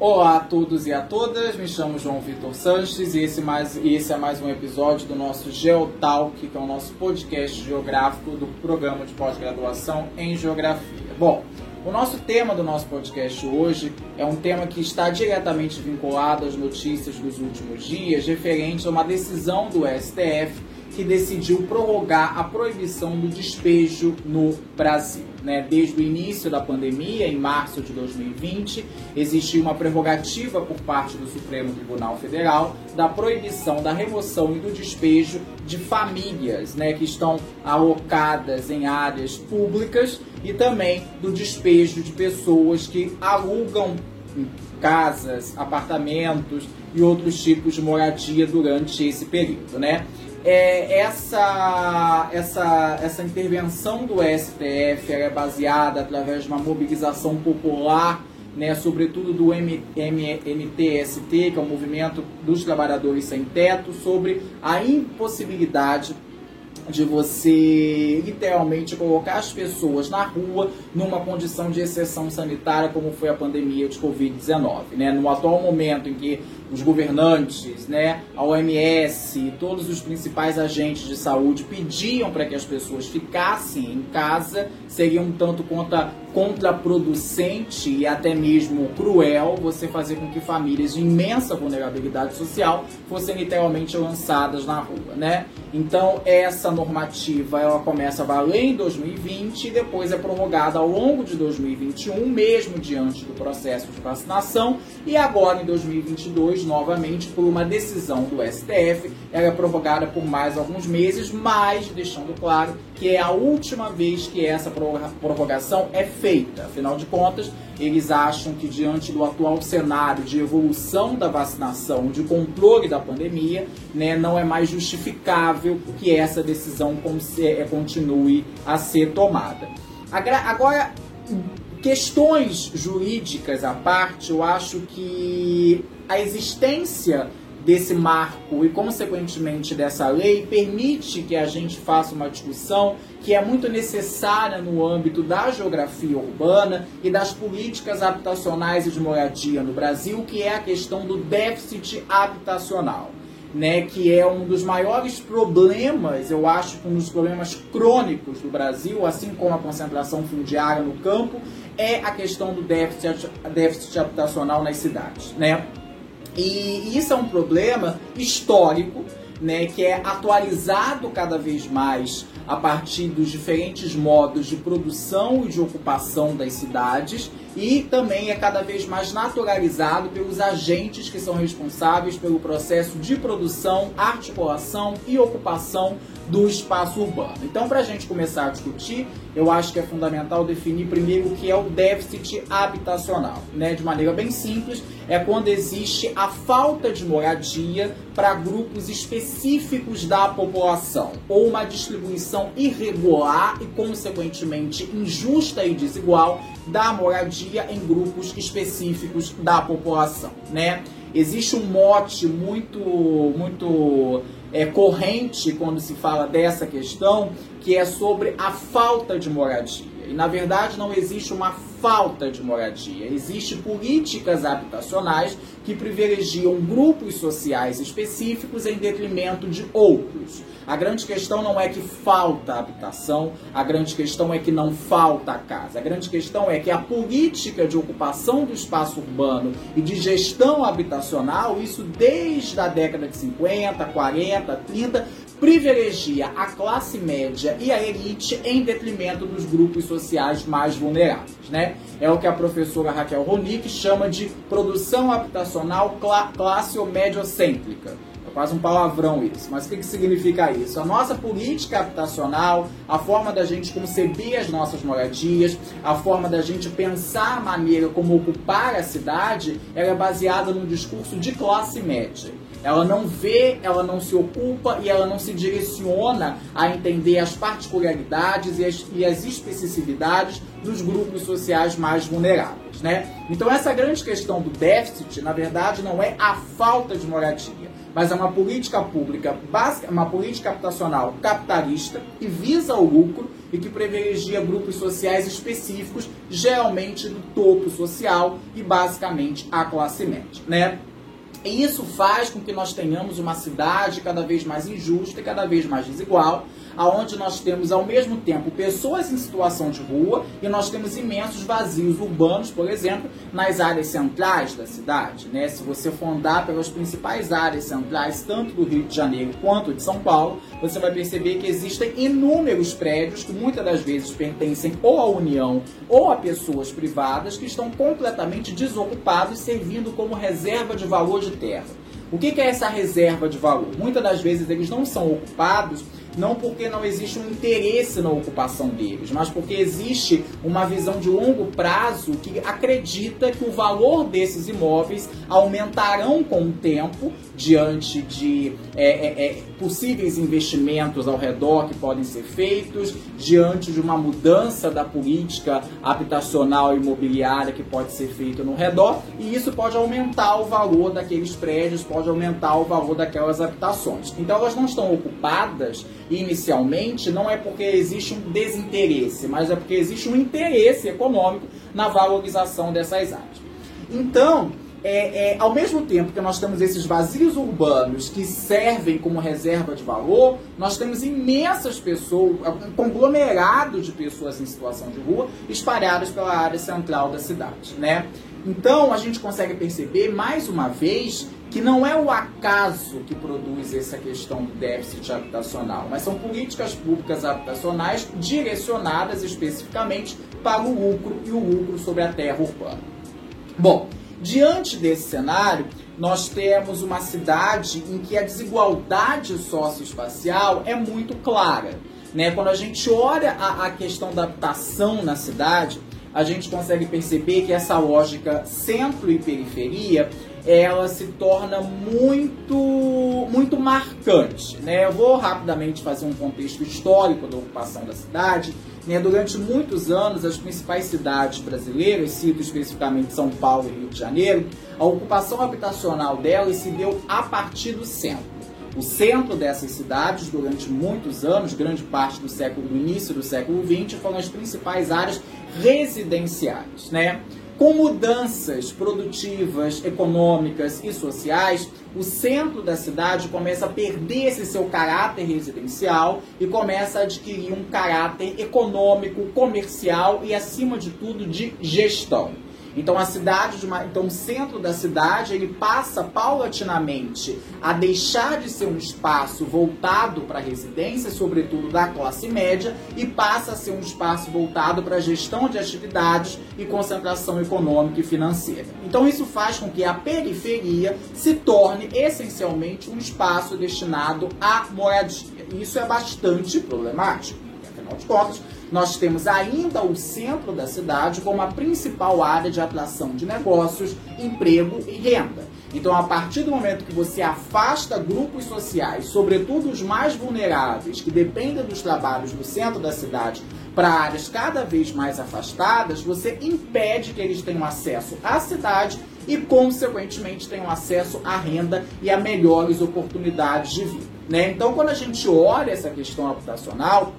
Olá a todos e a todas, me chamo João Vitor Sanches e esse, mais, esse é mais um episódio do nosso Geotalk, que é o nosso podcast geográfico do programa de pós-graduação em Geografia. Bom, o nosso tema do nosso podcast hoje é um tema que está diretamente vinculado às notícias dos últimos dias, referente a uma decisão do STF que decidiu prorrogar a proibição do despejo no Brasil. Né? Desde o início da pandemia, em março de 2020, existiu uma prerrogativa por parte do Supremo Tribunal Federal da proibição da remoção e do despejo de famílias né, que estão alocadas em áreas públicas e também do despejo de pessoas que alugam casas, apartamentos e outros tipos de moradia durante esse período, né? É, essa, essa, essa intervenção do STF é baseada através de uma mobilização popular, né, sobretudo do M, M, MTST, que é o Movimento dos Trabalhadores Sem Teto, sobre a impossibilidade de você literalmente colocar as pessoas na rua numa condição de exceção sanitária como foi a pandemia de Covid-19. Né? No atual momento em que os governantes, né, a OMS, todos os principais agentes de saúde pediam para que as pessoas ficassem em casa, seria um tanto contra, contraproducente e até mesmo cruel você fazer com que famílias de imensa vulnerabilidade social fossem literalmente lançadas na rua, né? Então essa normativa ela começa a valer em 2020 e depois é prorrogada ao longo de 2021, mesmo diante do processo de vacinação, e agora em 2022 novamente por uma decisão do STF. Ela é prorrogada por mais alguns meses, mas deixando claro que é a última vez que essa prorrogação é feita. Afinal de contas, eles acham que diante do atual cenário de evolução da vacinação, de controle da pandemia, né, não é mais justificável que essa decisão é, continue a ser tomada. Agora, questões jurídicas à parte, eu acho que a existência desse marco e, consequentemente, dessa lei permite que a gente faça uma discussão que é muito necessária no âmbito da geografia urbana e das políticas habitacionais e de moradia no Brasil, que é a questão do déficit habitacional. Né, que é um dos maiores problemas, eu acho que um dos problemas crônicos do Brasil, assim como a concentração fundiária no campo, é a questão do déficit, déficit habitacional nas cidades. Né? E isso é um problema histórico, né, que é atualizado cada vez mais a partir dos diferentes modos de produção e de ocupação das cidades e também é cada vez mais naturalizado pelos agentes que são responsáveis pelo processo de produção, articulação e ocupação do espaço urbano. Então, para a gente começar a discutir, eu acho que é fundamental definir primeiro o que é o déficit habitacional. Né? De maneira bem simples, é quando existe a falta de moradia para grupos específicos da população, ou uma distribuição irregular e, consequentemente, injusta e desigual da moradia em grupos específicos da população. Né? Existe um mote muito, muito é, corrente quando se fala dessa questão, que é sobre a falta de moradia. E na verdade não existe uma falta de moradia, existe políticas habitacionais que privilegiam grupos sociais específicos em detrimento de outros. A grande questão não é que falta habitação, a grande questão é que não falta casa. A grande questão é que a política de ocupação do espaço urbano e de gestão habitacional, isso desde a década de 50, 40, 30, privilegia a classe média e a elite em detrimento dos grupos sociais mais vulneráveis. Né? É o que a professora Raquel Ronick chama de produção habitacional classe ou mediocêntrica quase um palavrão isso. Mas o que, que significa isso? A nossa política habitacional, a forma da gente conceber as nossas moradias, a forma da gente pensar a maneira como ocupar a cidade, ela é baseada num discurso de classe média. Ela não vê, ela não se ocupa e ela não se direciona a entender as particularidades e as, e as especificidades dos grupos sociais mais vulneráveis. Né? Então, essa grande questão do déficit, na verdade, não é a falta de moradia mas é uma política pública básica, uma política habitacional capitalista que visa o lucro e que privilegia grupos sociais específicos, geralmente do topo social e basicamente a classe média, né? E isso faz com que nós tenhamos uma cidade cada vez mais injusta e cada vez mais desigual, aonde nós temos ao mesmo tempo pessoas em situação de rua e nós temos imensos vazios urbanos, por exemplo, nas áreas centrais da cidade. Né? Se você for andar pelas principais áreas centrais, tanto do Rio de Janeiro quanto de São Paulo, você vai perceber que existem inúmeros prédios que muitas das vezes pertencem ou à União ou a pessoas privadas que estão completamente desocupados, servindo como reserva de valor de terra. O que é essa reserva de valor? Muitas das vezes eles não são ocupados não porque não existe um interesse na ocupação deles, mas porque existe uma visão de longo prazo que acredita que o valor desses imóveis aumentarão com o tempo diante de é, é, é, possíveis investimentos ao redor que podem ser feitos, diante de uma mudança da política habitacional e imobiliária que pode ser feita no redor, e isso pode aumentar o valor daqueles prédios, pode aumentar o valor daquelas habitações. Então elas não estão ocupadas inicialmente não é porque existe um desinteresse, mas é porque existe um interesse econômico na valorização dessas áreas. Então, é, é, ao mesmo tempo que nós temos esses vazios urbanos que servem como reserva de valor, nós temos imensas pessoas, um conglomerado de pessoas em situação de rua espalhadas pela área central da cidade, né? Então a gente consegue perceber mais uma vez que não é o acaso que produz essa questão do déficit habitacional, mas são políticas públicas habitacionais direcionadas especificamente para o lucro e o lucro sobre a terra urbana. Bom, diante desse cenário, nós temos uma cidade em que a desigualdade socioespacial é muito clara. Né? Quando a gente olha a, a questão da habitação na cidade, a gente consegue perceber que essa lógica centro e periferia ela se torna muito muito marcante. Né? Eu vou rapidamente fazer um contexto histórico da ocupação da cidade. Né? Durante muitos anos, as principais cidades brasileiras, cito especificamente São Paulo e Rio de Janeiro, a ocupação habitacional delas se deu a partir do centro. O centro dessas cidades, durante muitos anos, grande parte do século, do início do século XX, foram as principais áreas residenciais, né? Com mudanças produtivas, econômicas e sociais, o centro da cidade começa a perder esse seu caráter residencial e começa a adquirir um caráter econômico, comercial e, acima de tudo, de gestão. Então a cidade de uma, então o centro da cidade ele passa paulatinamente a deixar de ser um espaço voltado para a residência, sobretudo da classe média, e passa a ser um espaço voltado para a gestão de atividades e concentração econômica e financeira. Então isso faz com que a periferia se torne essencialmente um espaço destinado à moradia. E isso é bastante problemático. Afinal de contas, nós temos ainda o centro da cidade como a principal área de atração de negócios, emprego e renda. Então, a partir do momento que você afasta grupos sociais, sobretudo os mais vulneráveis, que dependem dos trabalhos do centro da cidade, para áreas cada vez mais afastadas, você impede que eles tenham acesso à cidade e, consequentemente, tenham acesso à renda e a melhores oportunidades de vida. Né? Então, quando a gente olha essa questão habitacional,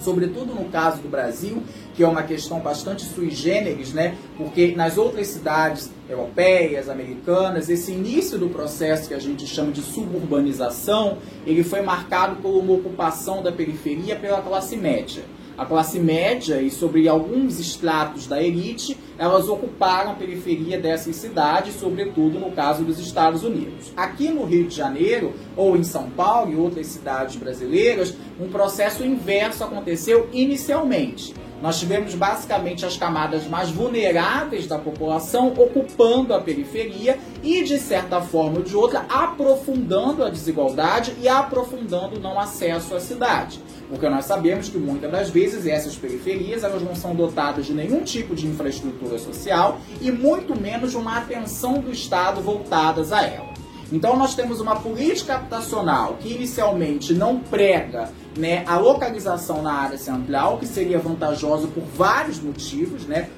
sobretudo no caso do Brasil, que é uma questão bastante sui generis, né? Porque nas outras cidades europeias, americanas, esse início do processo que a gente chama de suburbanização, ele foi marcado por uma ocupação da periferia pela classe média a classe média e sobre alguns estratos da elite, elas ocuparam a periferia dessas cidades, sobretudo no caso dos Estados Unidos. Aqui no Rio de Janeiro, ou em São Paulo e outras cidades brasileiras, um processo inverso aconteceu inicialmente. Nós tivemos basicamente as camadas mais vulneráveis da população ocupando a periferia e, de certa forma ou de outra, aprofundando a desigualdade e aprofundando o não acesso à cidade. Porque nós sabemos que muitas das vezes essas periferias elas não são dotadas de nenhum tipo de infraestrutura social e muito menos de uma atenção do Estado voltadas a ela. Então nós temos uma política habitacional que inicialmente não prega né, a localização na área central, que seria vantajosa por vários motivos, né?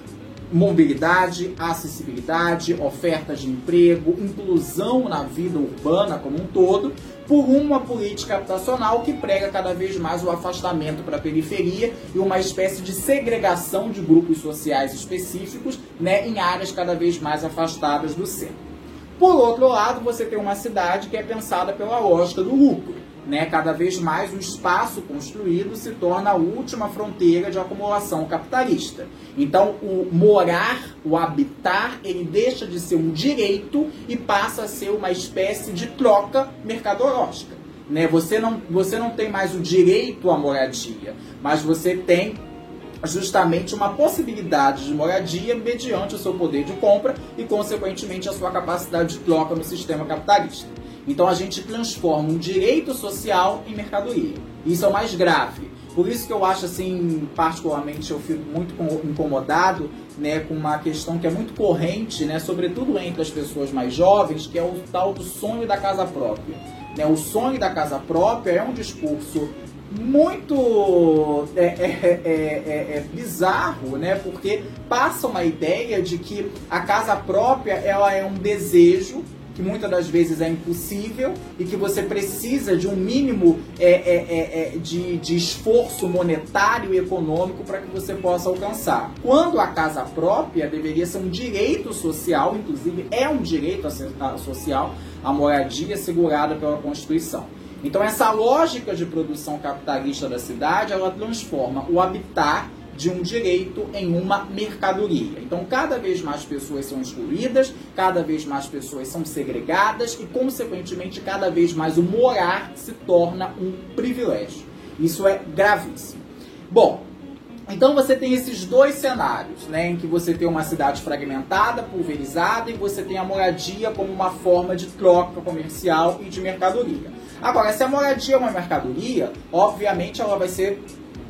mobilidade, acessibilidade, ofertas de emprego, inclusão na vida urbana como um todo, por uma política habitacional que prega cada vez mais o afastamento para a periferia e uma espécie de segregação de grupos sociais específicos né, em áreas cada vez mais afastadas do centro. Por outro lado, você tem uma cidade que é pensada pela lógica do lucro né, cada vez mais o espaço construído se torna a última fronteira de acumulação capitalista. Então, o morar, o habitar, ele deixa de ser um direito e passa a ser uma espécie de troca mercadológica. Né? Você, não, você não tem mais o direito à moradia, mas você tem justamente uma possibilidade de moradia mediante o seu poder de compra e, consequentemente, a sua capacidade de troca no sistema capitalista. Então a gente transforma um direito social em mercadoria. Isso é o mais grave. Por isso que eu acho assim, particularmente eu fico muito incomodado, né, com uma questão que é muito corrente, né, sobretudo entre as pessoas mais jovens, que é o tal do sonho da casa própria. Né, o sonho da casa própria é um discurso muito é, é, é, é, bizarro, né? Porque passa uma ideia de que a casa própria ela é um desejo que muitas das vezes é impossível e que você precisa de um mínimo é, é, é, é, de, de esforço monetário e econômico para que você possa alcançar. Quando a casa própria deveria ser um direito social, inclusive é um direito social, a moradia segurada pela Constituição. Então essa lógica de produção capitalista da cidade, ela transforma o habitar de um direito em uma mercadoria. Então, cada vez mais pessoas são excluídas, cada vez mais pessoas são segregadas e, consequentemente, cada vez mais o morar se torna um privilégio. Isso é gravíssimo. Bom, então você tem esses dois cenários, né, em que você tem uma cidade fragmentada, pulverizada e você tem a moradia como uma forma de troca comercial e de mercadoria. Agora, se a moradia é uma mercadoria, obviamente ela vai ser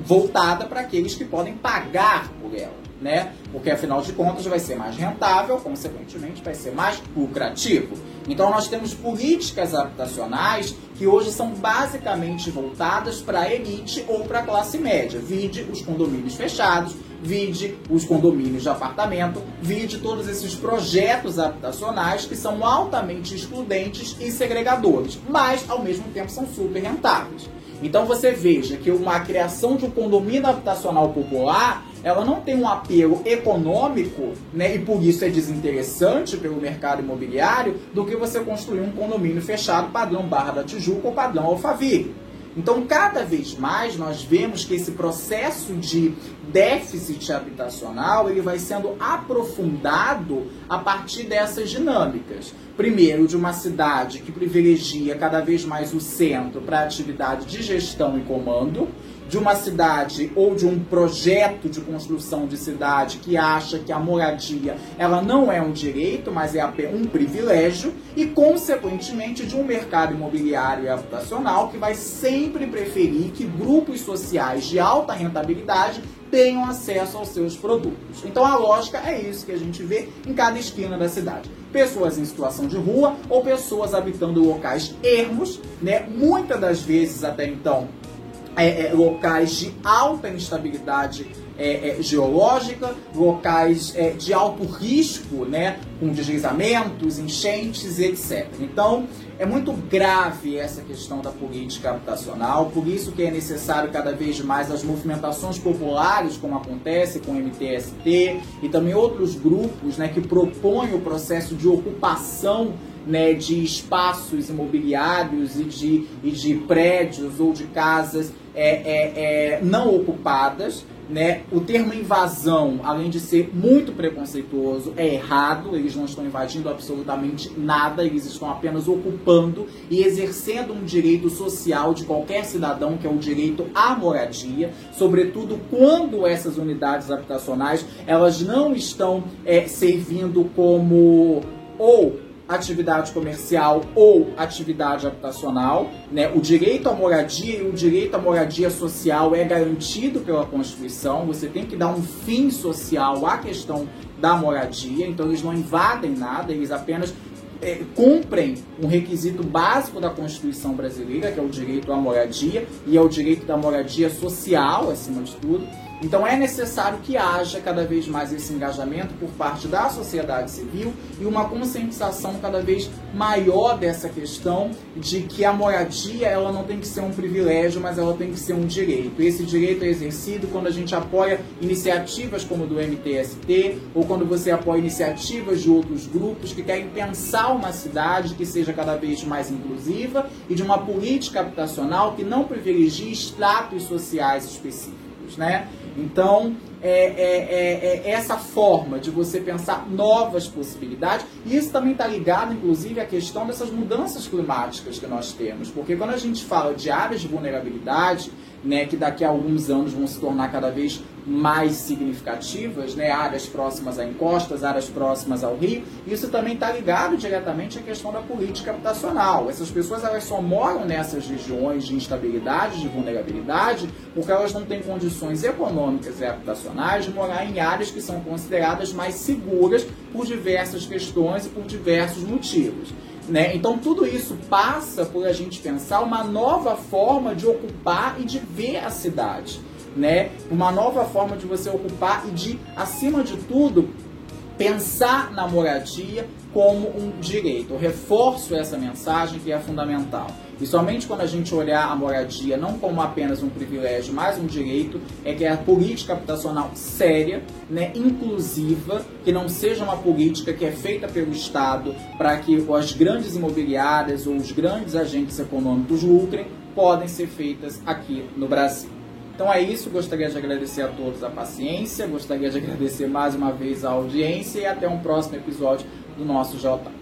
voltada para aqueles que podem pagar por ela, né? Porque afinal de contas vai ser mais rentável, consequentemente vai ser mais lucrativo. Então nós temos políticas habitacionais que hoje são basicamente voltadas para a elite ou para a classe média. Vide os condomínios fechados, vide os condomínios de apartamento, vide todos esses projetos habitacionais que são altamente excludentes e segregadores, mas ao mesmo tempo são super rentáveis. Então você veja que uma criação de um condomínio habitacional popular, ela não tem um apelo econômico, né, e por isso é desinteressante pelo mercado imobiliário, do que você construir um condomínio fechado padrão Barra da Tijuca ou padrão Alphaville. Então, cada vez mais nós vemos que esse processo de déficit habitacional ele vai sendo aprofundado a partir dessas dinâmicas. Primeiro, de uma cidade que privilegia cada vez mais o centro para atividade de gestão e comando, de uma cidade ou de um projeto de construção de cidade que acha que a moradia ela não é um direito, mas é um privilégio e consequentemente de um mercado imobiliário e habitacional que vai sempre preferir que grupos sociais de alta rentabilidade tenham acesso aos seus produtos. Então a lógica é isso que a gente vê em cada esquina da cidade. Pessoas em situação de rua ou pessoas habitando locais ermos, né? Muitas das vezes até então é, é, locais de alta instabilidade é, é geológica, locais é, de alto risco, né, com deslizamentos, enchentes, etc. Então, é muito grave essa questão da política habitacional, por isso que é necessário cada vez mais as movimentações populares, como acontece com o MTST e também outros grupos né, que propõem o processo de ocupação né, de espaços imobiliários e de, e de prédios ou de casas é, é, é, não ocupadas. Né? O termo invasão, além de ser muito preconceituoso, é errado. Eles não estão invadindo absolutamente nada, eles estão apenas ocupando e exercendo um direito social de qualquer cidadão, que é o direito à moradia, sobretudo quando essas unidades habitacionais elas não estão é, servindo como ou atividade comercial ou atividade habitacional. Né? O direito à moradia e o direito à moradia social é garantido pela Constituição. Você tem que dar um fim social à questão da moradia, então eles não invadem nada, eles apenas é, cumprem um requisito básico da Constituição brasileira, que é o direito à moradia, e é o direito da moradia social, acima de tudo. Então é necessário que haja cada vez mais esse engajamento por parte da sociedade civil e uma conscientização cada vez maior dessa questão de que a moradia ela não tem que ser um privilégio, mas ela tem que ser um direito. Esse direito é exercido quando a gente apoia iniciativas como do MTST ou quando você apoia iniciativas de outros grupos que querem pensar uma cidade que seja cada vez mais inclusiva e de uma política habitacional que não privilegie estratos sociais específicos, né? Então, é, é, é, é, essa forma de você pensar novas possibilidades, e isso também está ligado, inclusive, à questão dessas mudanças climáticas que nós temos, porque quando a gente fala de áreas de vulnerabilidade, né, que daqui a alguns anos vão se tornar cada vez mais significativas, né, áreas próximas a encostas, áreas próximas ao rio, isso também está ligado diretamente à questão da política habitacional. Essas pessoas elas só moram nessas regiões de instabilidade, de vulnerabilidade, porque elas não têm condições econômicas e habitacionais de morar em áreas que são consideradas mais seguras por diversas questões e por diversos motivos. Né? Então tudo isso passa por a gente pensar uma nova forma de ocupar e de ver a cidade, né? Uma nova forma de você ocupar e de, acima de tudo, pensar na moradia como um direito. Eu reforço essa mensagem que é fundamental. E somente quando a gente olhar a moradia não como apenas um privilégio, mas um direito, é que é a política habitacional séria, né, inclusiva, que não seja uma política que é feita pelo Estado para que as grandes imobiliárias ou os grandes agentes econômicos lucrem, podem ser feitas aqui no Brasil. Então é isso, gostaria de agradecer a todos a paciência, gostaria de agradecer mais uma vez a audiência e até um próximo episódio do nosso J.